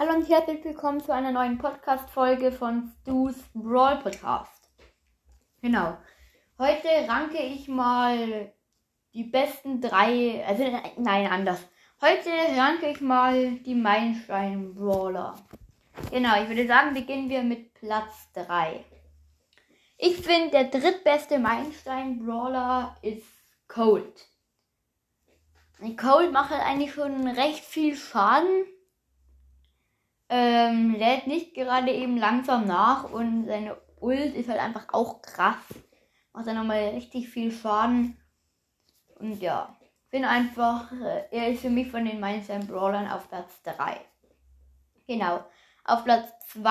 Hallo und herzlich willkommen zu einer neuen Podcast-Folge von Stu's Brawl Podcast. Genau. Heute ranke ich mal die besten drei, also nein, anders. Heute ranke ich mal die Meilenstein-Brawler. Genau, ich würde sagen, beginnen wir mit Platz 3. Ich finde, der drittbeste Meilenstein-Brawler ist Cold. Cold macht halt eigentlich schon recht viel Schaden ähm, lädt nicht gerade eben langsam nach und seine Ult ist halt einfach auch krass. Macht dann nochmal richtig viel Schaden. Und ja, bin einfach, äh, er ist für mich von den Mindset Brawlern auf Platz 3. Genau. Auf Platz 2,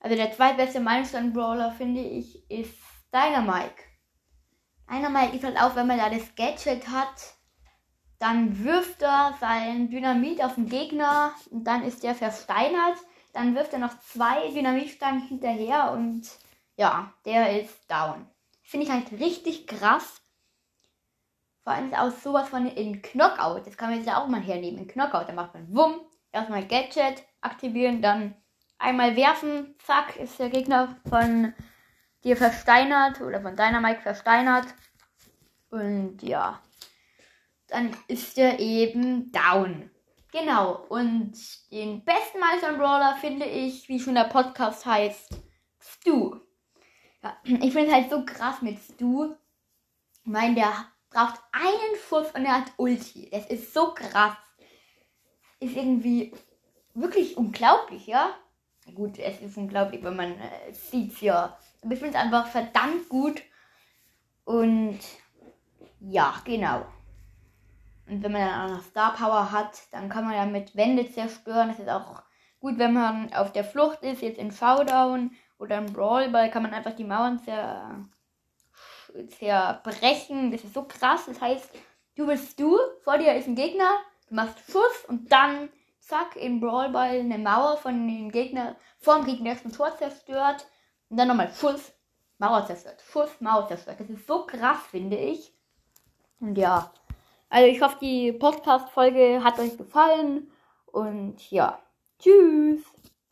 also der zweitbeste Milestone Brawler finde ich, ist Dynamike. Dynamike ist halt auch, wenn man da das Gadget hat, dann wirft er sein Dynamit auf den Gegner und dann ist der versteinert. Dann wirft er noch zwei Dynamitstangen hinterher und ja, der ist down. Finde ich halt richtig krass. Vor allem ist auch sowas von in Knockout. Das kann man jetzt ja auch mal hernehmen. In Knockout, da macht man Wumm, erstmal Gadget aktivieren, dann einmal werfen, zack, ist der Gegner von dir versteinert oder von deiner Mike versteinert. Und ja, dann ist er eben down. Genau, und den besten Meister Brawler finde ich, wie schon der Podcast heißt, Stu. Ja, ich finde es halt so krass mit Stu. Ich meine, der braucht einen Schuss und er hat Ulti. Das ist so krass. Ist irgendwie wirklich unglaublich, ja? Gut, es ist unglaublich, wenn man äh, sieht ja. Aber ich finde es einfach verdammt gut. Und ja, genau. Und wenn man dann auch noch Star Power hat, dann kann man ja mit Wände zerstören. Das ist auch gut, wenn man auf der Flucht ist, jetzt in Showdown oder im Brawlball, kann man einfach die Mauern zer zerbrechen. Das ist so krass. Das heißt, du bist du, vor dir ist ein Gegner, du machst Schuss und dann zack, im Brawlball eine Mauer von dem Gegner, vor dem gegnerischen Tor zerstört und dann nochmal Schuss, Mauer zerstört. Schuss, Mauer zerstört. Das ist so krass, finde ich. Und ja, also ich hoffe, die Podcast-Folge hat euch gefallen. Und ja, tschüss.